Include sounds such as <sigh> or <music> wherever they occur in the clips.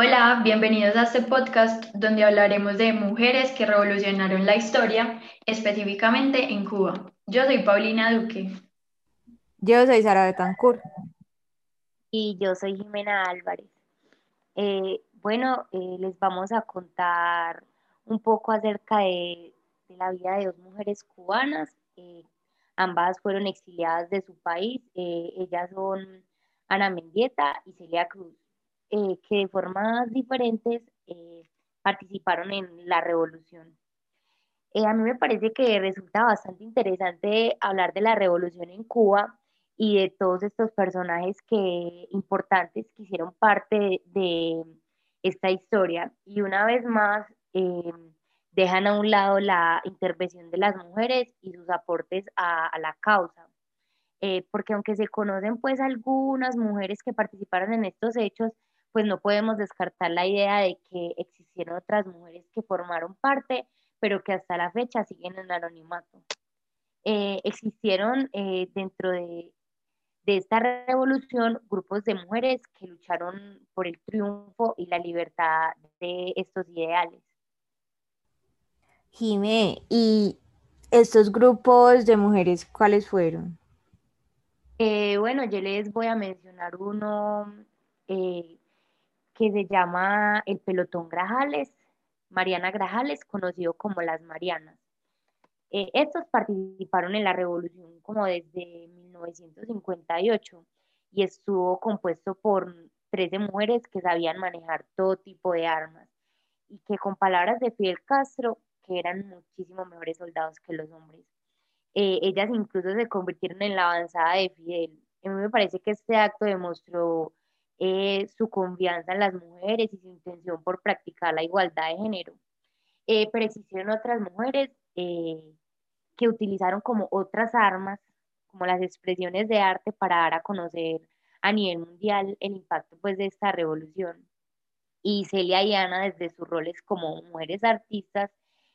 Hola, bienvenidos a este podcast donde hablaremos de mujeres que revolucionaron la historia, específicamente en Cuba. Yo soy Paulina Duque. Yo soy Sara Betancourt. Y yo soy Jimena Álvarez. Eh, bueno, eh, les vamos a contar un poco acerca de, la vida de dos mujeres cubanas. Eh, ambas fueron exiliadas de su país. ellas son Ana Mendieta y Celia Cruz. Eh, que de formas diferentes eh, participaron en la revolución. Eh, a mí me parece que resulta bastante interesante hablar de la revolución en Cuba y de todos estos personajes que, importantes que hicieron parte de, esta historia. Y una vez más, dejan a un lado la intervención de las mujeres y sus aportes a, a la causa. porque aunque se conocen pues algunas mujeres que participaron en estos hechos, pues no podemos descartar la idea de que existieron otras mujeres que formaron parte, pero que hasta la fecha siguen en anonimato. Eh, existieron eh, dentro de, esta revolución grupos de mujeres que lucharon por el triunfo y la libertad de estos ideales. Jimé, ¿y estos grupos de mujeres cuáles fueron? Eh, bueno, yo les voy a mencionar uno que se llama el pelotón Grajales, Mariana Grajales, conocido como las Marianas. Eh, estos participaron en la revolución como desde 1958 y estuvo compuesto por 13 mujeres que sabían manejar todo tipo de armas y que con palabras de Fidel Castro, que eran muchísimo mejores soldados que los hombres, eh, ellas incluso se convirtieron en la avanzada de Fidel. A mí me parece que este acto demostró eh, su confianza en las mujeres y su intención por practicar la igualdad de género. Eh, pero existieron otras mujeres eh, que utilizaron como otras armas, como las expresiones de arte para dar a conocer a nivel mundial el impacto pues, de esta revolución. Y Celia y Ana, desde sus roles como mujeres artistas,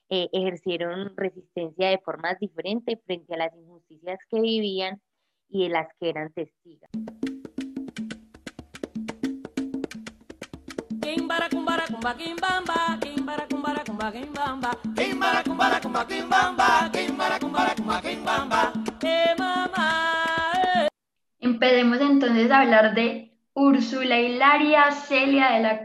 ejercieron resistencia de formas diferentes frente a las injusticias que vivían y de las que eran Empecemos entonces a hablar de Úrsula Hilaria Celia de la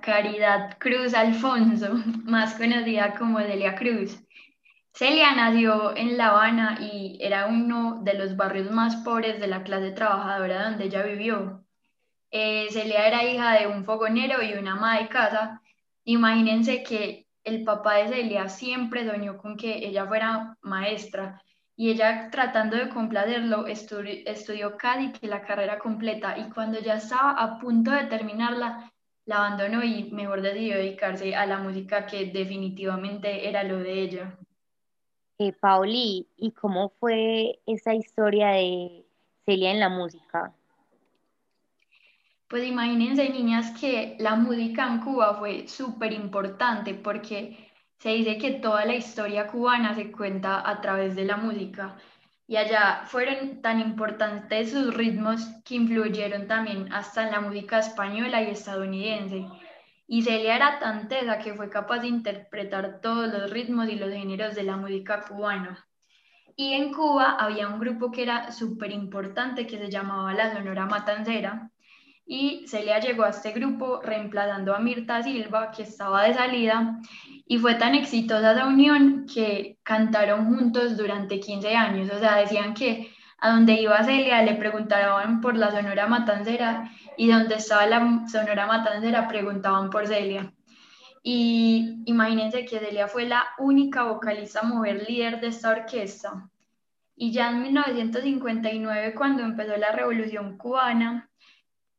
Caridad Cruz Alfonso, <laughs> más conocida como Delia Cruz. Celia nació en La Habana y era uno de los barrios más pobres de la clase trabajadora donde ella vivió. Eh, Celia era hija de un fogonero y una ama de casa. Imagínense que el papá de Celia siempre soñó con que ella fuera maestra y ella tratando de complacerlo estudió casi que la carrera completa y cuando ya estaba a punto de terminarla la abandonó y mejor decidió dedicarse a la música que definitivamente era lo de ella. Eh, Pauli, ¿y cómo fue esa historia de Celia en la música? Pues imagínense, niñas, que la música en Cuba fue súper importante porque se dice que toda la historia cubana se cuenta a través de la música y allá fueron tan importantes sus ritmos que influyeron también hasta en la música española y estadounidense. Y Celia era tan tesa que fue capaz de interpretar todos los ritmos y los géneros de la música cubana. Y en Cuba había un grupo que era súper importante que se llamaba la Sonora Matancera y Celia llegó a este grupo reemplazando a Mirta Silva, que estaba de salida, y fue tan exitosa esa unión que cantaron juntos durante 15 años, o sea, decían que a donde iba Celia le preguntaban por la Sonora Matancera y donde estaba la Sonora Matancera preguntaban por Celia. Y imagínense que Celia fue la única vocalista mujer líder de esta orquesta. Y ya en 1959, cuando empezó la Revolución Cubana,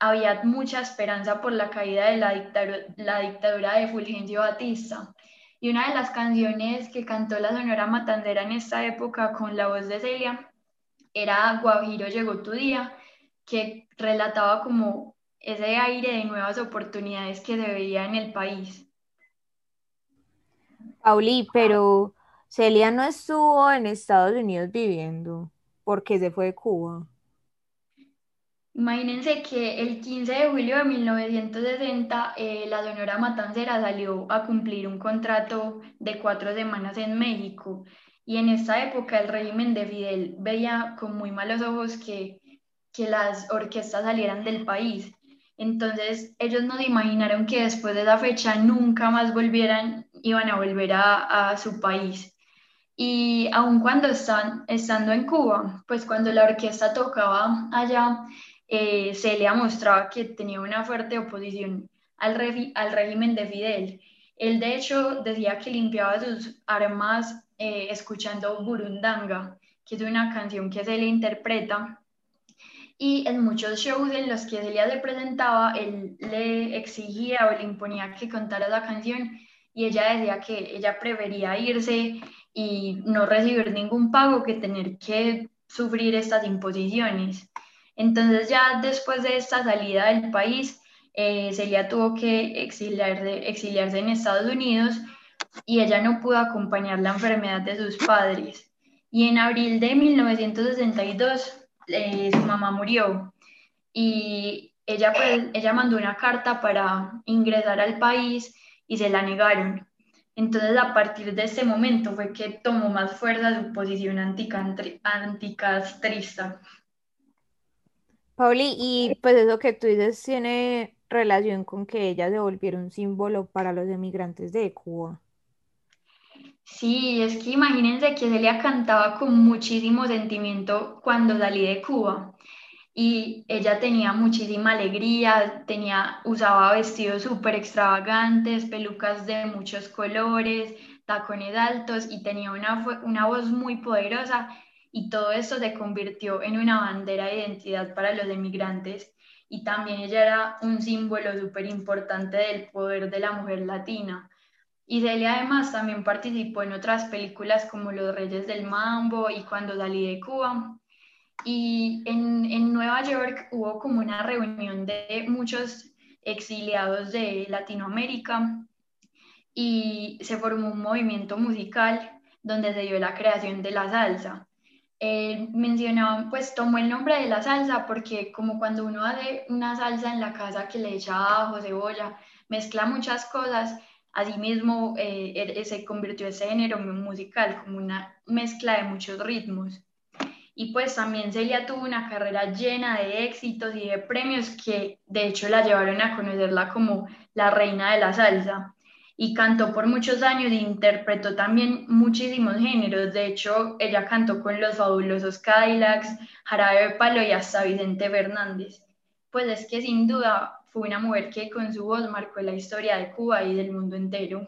había mucha esperanza por la caída de la dictadura, de Fulgencio Batista. Y una de las canciones que cantó la Sonora Matandera en esta época con la voz de Celia era Guajiro llegó tu día, que relataba como ese aire de nuevas oportunidades que se veía en el país. Pauli, pero Celia no estuvo en Estados Unidos viviendo porque se fue de Cuba. Imagínense que el 15 de julio de 1960 eh, la Sonora Matancera salió a cumplir un contrato de cuatro semanas en México y en esta época el régimen de Fidel veía con muy malos ojos que, que las orquestas salieran del país. Entonces ellos no se imaginaron que después de esa fecha nunca más volvieran, iban a volver a, a su país. Y aun cuando están, estando en Cuba, pues cuando la orquesta tocaba allá, eh, Celia mostraba que tenía una fuerte oposición al, al régimen de Fidel. Él de hecho decía que limpiaba sus armas eh, escuchando Burundanga, que es una canción que Celia interpreta. Y en muchos shows en los que Celia se presentaba, él le exigía o le imponía que contara la canción y ella decía que ella prefería irse y no recibir ningún pago que tener que sufrir estas imposiciones. Entonces ya después de esta salida del país, eh, Celia tuvo que exiliarse, en Estados Unidos y ella no pudo acompañar la enfermedad de sus padres. Y en abril de 1962 eh, su mamá murió y ella, pues, ella mandó una carta para ingresar al país y se la negaron. Entonces, a partir de ese momento fue que tomó más fuerza su posición anticastrista. Pauli, y pues eso que tú dices tiene relación con que ella se volviera un símbolo para los emigrantes de Cuba. Sí, es que imagínense que Celia cantaba con muchísimo sentimiento cuando salí de Cuba y ella tenía muchísima alegría, tenía, usaba vestidos súper extravagantes, pelucas de muchos colores, tacones altos y tenía una, una voz muy poderosa y todo esto se convirtió en una bandera de identidad para los emigrantes y también ella era un símbolo súper importante del poder de la mujer latina. Y Celia además también participó en otras películas como Los Reyes del Mambo y Cuando salí de Cuba. Y en, en Nueva York hubo como una reunión de muchos exiliados de Latinoamérica y se formó un movimiento musical donde se dio la creación de la salsa eh, mencionaban, pues tomó el nombre de la salsa porque como cuando uno hace una salsa en la casa que le echa ajo, cebolla, mezcla muchas cosas, así mismo eh, er, se convirtió ese género musical como una mezcla de muchos ritmos. Y pues también Celia tuvo una carrera llena de éxitos y de premios que de hecho la llevaron a conocerla como la reina de la salsa y cantó por muchos años e interpretó también muchísimos géneros. De hecho, ella cantó con los fabulosos Cadillacs, Jarabe de Palo y hasta Vicente Fernández. Pues es que sin duda fue una mujer que con su voz marcó la historia de Cuba y del mundo entero.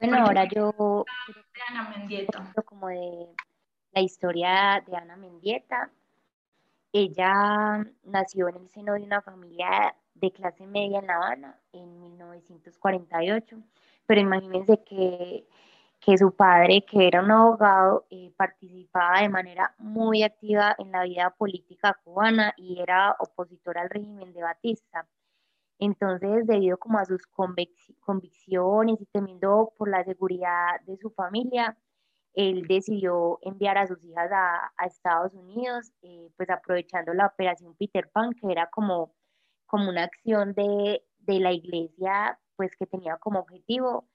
Bueno, ahora yo... De Ana Mendieta. Como de la historia de Ana Mendieta. Ella nació en el seno de una familia de clase media en La Habana en 1948, pero imagínense que, que su padre, que era un abogado, eh, participaba de manera muy activa en la vida política cubana y era opositor al régimen de Batista. Entonces, debido como a sus convicciones y temiendo por la seguridad de su familia, él decidió enviar a sus hijas a, a Estados Unidos, eh, pues aprovechando la operación Peter Pan, que era como como una acción de, de la iglesia, pues que tenía como objetivo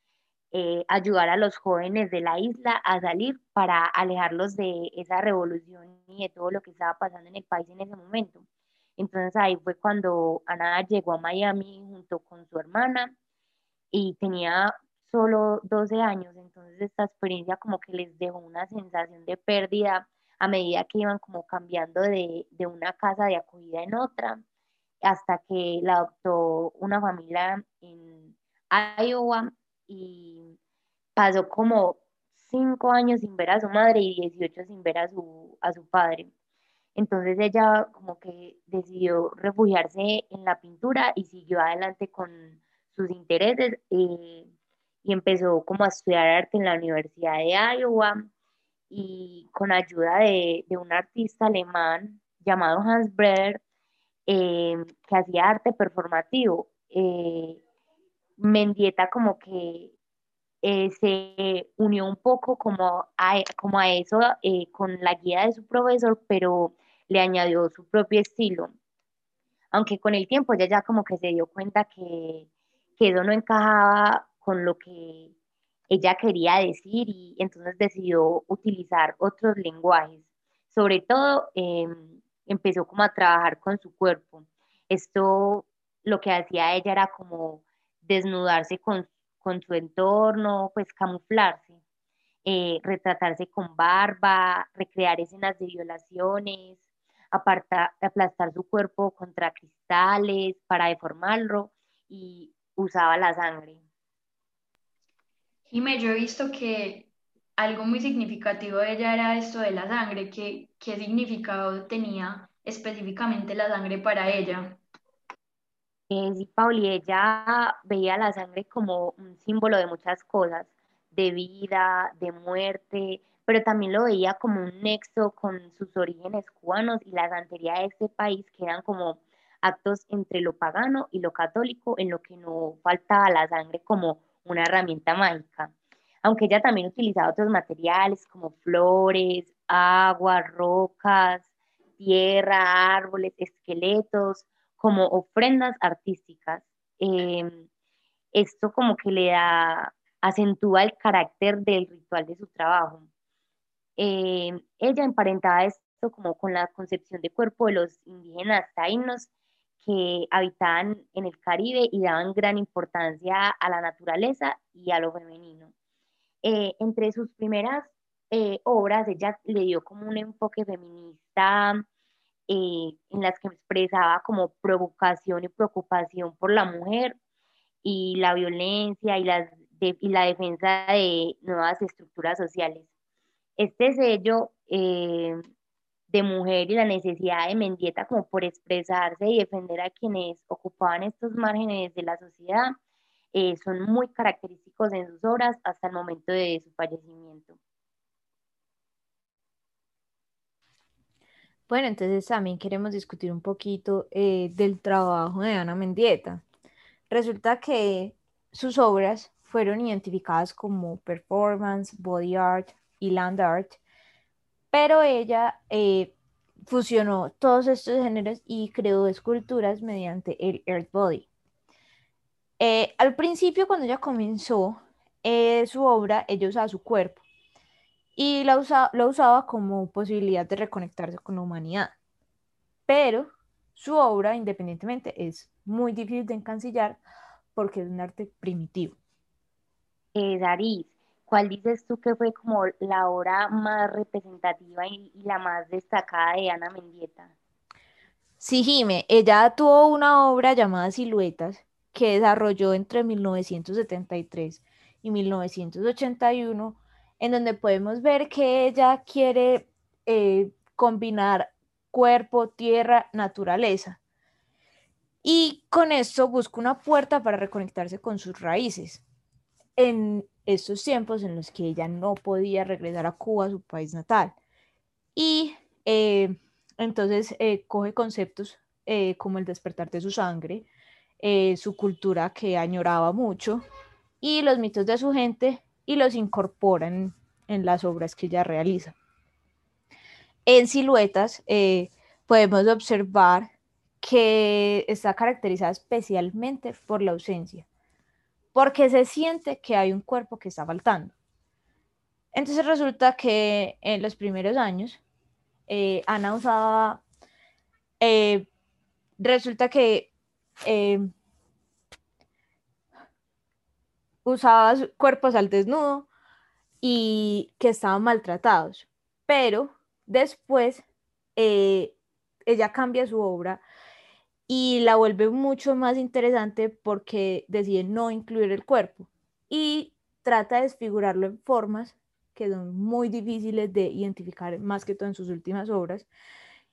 eh, ayudar a los jóvenes de la isla a salir para alejarlos de esa revolución y de todo lo que estaba pasando en el país en ese momento. Entonces ahí fue cuando Ana llegó a Miami junto con su hermana y tenía solo 12 años, entonces esta experiencia como que les dejó una sensación de pérdida a medida que iban como cambiando de, de una casa de acogida en otra hasta que la adoptó una familia en Iowa y pasó como cinco años sin ver a su madre y 18 sin ver a su, a su padre. Entonces ella como que decidió refugiarse en la pintura y siguió adelante con sus intereses eh, y empezó como a estudiar arte en la Universidad de Iowa y con ayuda de, de un artista alemán llamado Hans Breder eh, que hacía arte performativo. Eh, Mendieta como que eh, se unió un poco como a, eso con la guía de su profesor, pero le añadió su propio estilo. Aunque con el tiempo ella ya como que se dio cuenta que, que eso no encajaba con lo que ella quería decir y entonces decidió utilizar otros lenguajes. Sobre todo em, empezó como a trabajar con su cuerpo. Esto lo que hacía ella era como desnudarse con, con su entorno, pues camuflarse, eh, retratarse con barba, recrear escenas de violaciones, aparta, aplastar su cuerpo contra cristales para deformarlo y usaba la sangre. Jimé, yo he visto que algo muy significativo de ella era esto de la sangre. ¿Qué, qué significado tenía específicamente la sangre para ella? Sí, Pauli, ella veía la sangre como un símbolo de muchas cosas, de vida, de muerte, pero también lo veía como un nexo con sus orígenes cubanos y la santería de este país, que eran como actos entre lo pagano y lo católico, en lo que no faltaba la sangre como una herramienta mágica. Aunque ella también utilizaba otros materiales como flores, agua, rocas, tierra, árboles, esqueletos, como ofrendas artísticas. Em, esto como que le da, acentúa el carácter del ritual de su trabajo. Em, ella emparentaba esto como con la concepción de cuerpo de los indígenas taínos que habitaban en el Caribe y daban gran importancia a la naturaleza y a lo femenino. Eh, entre sus primeras eh, obras, ella le dio como un enfoque feminista eh, en las que expresaba como provocación y preocupación por la mujer y la violencia y, y la defensa de nuevas estructuras sociales. Este sello eh, de mujer y la necesidad de Mendieta como por expresarse y defender a quienes ocupaban estos márgenes de la sociedad eh, son muy característicos en sus obras hasta el momento de su fallecimiento. Bueno, entonces también queremos discutir un poquito eh, del trabajo de Ana Mendieta. Resulta que sus obras fueron identificadas como performance, body art y land art, pero ella eh, fusionó todos estos géneros y creó esculturas mediante el earth body. Eh, al principio, cuando ella comenzó su obra, ella usaba su cuerpo y la lo usaba como posibilidad de reconectarse con la humanidad. Pero su obra, independientemente, es muy difícil de encancillar porque es un arte primitivo. Eh, Daris, ¿cuál dices tú que fue como la obra más representativa y, la más destacada de Ana Mendieta? Sí, Jime, ella tuvo una obra llamada Siluetas que desarrolló entre 1973 y 1981 en donde podemos ver que ella quiere eh, combinar cuerpo, tierra, naturaleza. Y con esto busca una puerta para reconectarse con sus raíces. En estos tiempos en los que ella no podía regresar a Cuba, su país natal. Y eh, entonces eh, coge conceptos como el despertar de su sangre, su cultura que añoraba mucho y los mitos de su gente y los incorporan en las obras que ella realiza. En siluetas eh, podemos observar que está caracterizada especialmente por la ausencia, porque se siente que hay un cuerpo que está faltando. Entonces resulta que en los primeros años eh, Ana usaba, eh, resulta que usaba cuerpos al desnudo y que estaban maltratados. Pero después eh, ella cambia su obra y la vuelve mucho más interesante porque decide no incluir el cuerpo y trata de desfigurarlo en formas que son muy difíciles de identificar, más que todo en sus últimas obras.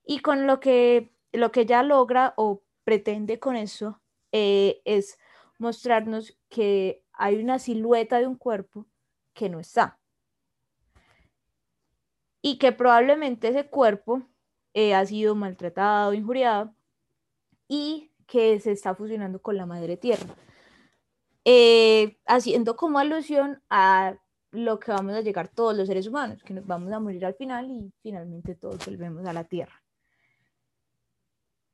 Y con lo que, lo que ella logra o pretende con eso eh, es mostrarnos que hay una silueta de un cuerpo que no está. Y que probablemente ese cuerpo eh, ha sido maltratado, injuriado y que se está fusionando con la madre tierra. Eh, haciendo como alusión a lo que vamos a llegar todos los seres humanos, que nos vamos a morir al final y finalmente todos volvemos a la tierra.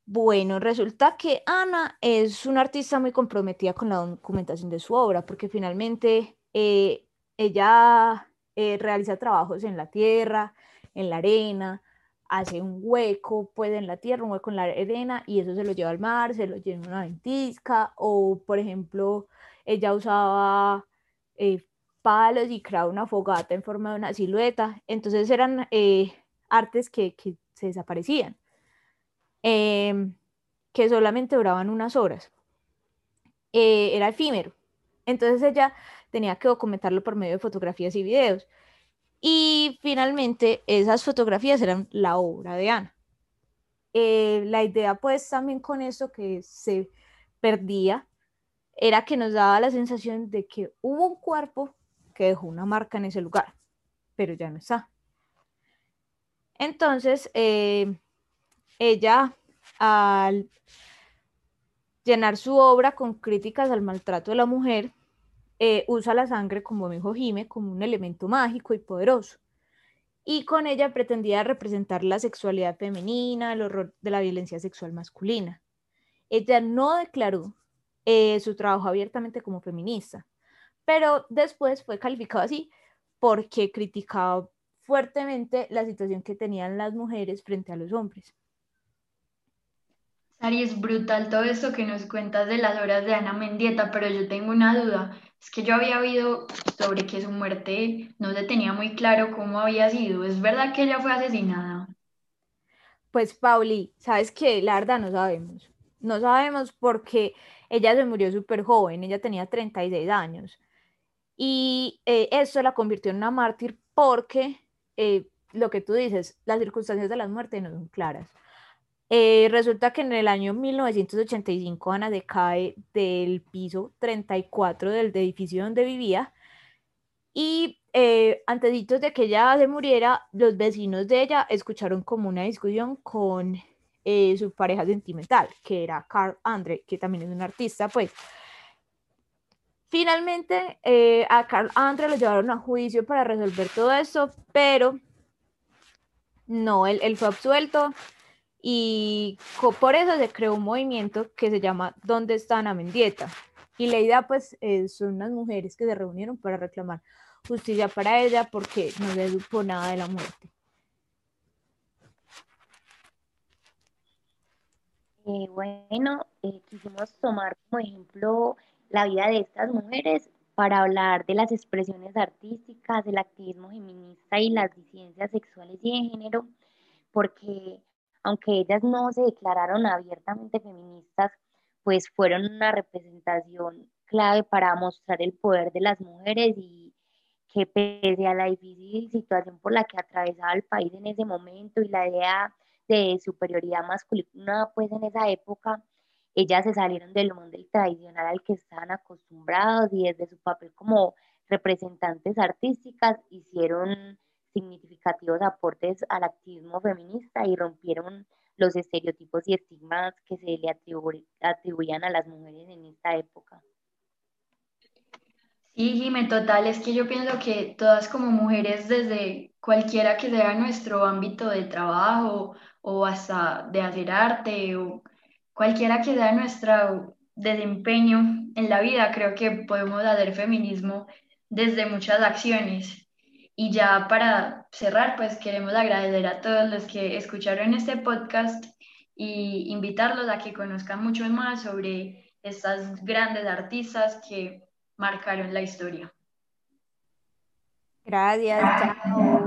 Bueno, resulta que Ana es una artista muy comprometida con la documentación de su obra, porque finalmente eh, ella eh, realiza trabajos en la tierra, en la arena, hace un hueco pues en la tierra, un hueco en la arena y eso se lo lleva al mar, se lo lleva en una ventisca o por ejemplo ella usaba eh, palos y creaba una fogata en forma de una silueta, entonces eran artes que, que, se desaparecían, em, que solamente duraban unas horas, era efímero, entonces ella tenía que documentarlo por medio de fotografías y videos. Y finalmente esas fotografías eran la obra de Ana. Eh, la idea pues también con eso que se perdía era que nos daba la sensación de que hubo un cuerpo que dejó una marca en ese lugar, pero ya no está. Entonces, eh, ella al llenar su obra con críticas al maltrato de la mujer, eh, usa la sangre, como dijo Jime, como un elemento mágico y poderoso. Y con ella pretendía representar la sexualidad femenina, el horror de la violencia sexual masculina. Ella no declaró eh, su trabajo abiertamente como feminista, pero después fue calificado así porque criticaba fuertemente la situación que tenían las mujeres frente a los hombres. Ari, es brutal todo esto que nos cuentas de las horas de Ana Mendieta, pero yo tengo una duda. Es que yo había oído sobre que su muerte no se tenía muy claro cómo había sido. ¿Es verdad que ella fue asesinada? Pues, Pauli, ¿sabes qué? La verdad no sabemos. No sabemos porque ella se murió súper joven, ella tenía 36 años. Y eh, eso la convirtió en una mártir porque, eh, lo que tú dices, las circunstancias de la muerte no son claras. Eh, resulta que en el año 1985 Ana decae del piso 34 del edificio donde vivía y eh, antes de que ella se muriera, los vecinos de ella escucharon como una discusión con eh, su pareja sentimental, que era Carl Andre, que también es un artista, pues. Finalmente, eh, a Carl Andre lo llevaron a juicio para resolver todo eso, pero no, él, él fue absuelto y por eso se creó un movimiento que se llama ¿Dónde está Ana Mendieta? Y la idea pues son unas mujeres que se reunieron para reclamar justicia para ella porque no le supo nada de la muerte. Eh, bueno, eh, quisimos tomar como ejemplo la vida de estas mujeres para hablar de las expresiones artísticas, del activismo feminista y las disidencias sexuales y de género, porque aunque ellas no se declararon abiertamente feministas, pues fueron una representación clave para mostrar el poder de las mujeres y que pese a la difícil situación por la que atravesaba el país en ese momento y la idea de superioridad masculina, pues en esa época, ellas se salieron del mundo tradicional al que estaban acostumbrados y desde su papel como representantes artísticas hicieron significativos aportes al activismo feminista y rompieron los estereotipos y estigmas que se le atribuían a las mujeres en esta época. Sí, Jimé, total, es que yo pienso que todas como mujeres, desde cualquiera que sea nuestro ámbito de trabajo o hasta de hacer arte o cualquiera que sea nuestro desempeño en la vida, creo que podemos hacer feminismo desde muchas acciones. Y ya para cerrar, pues queremos agradecer a todos los que escucharon este podcast y invitarlos a que conozcan mucho más sobre estas grandes artistas que marcaron la historia. Gracias, chao.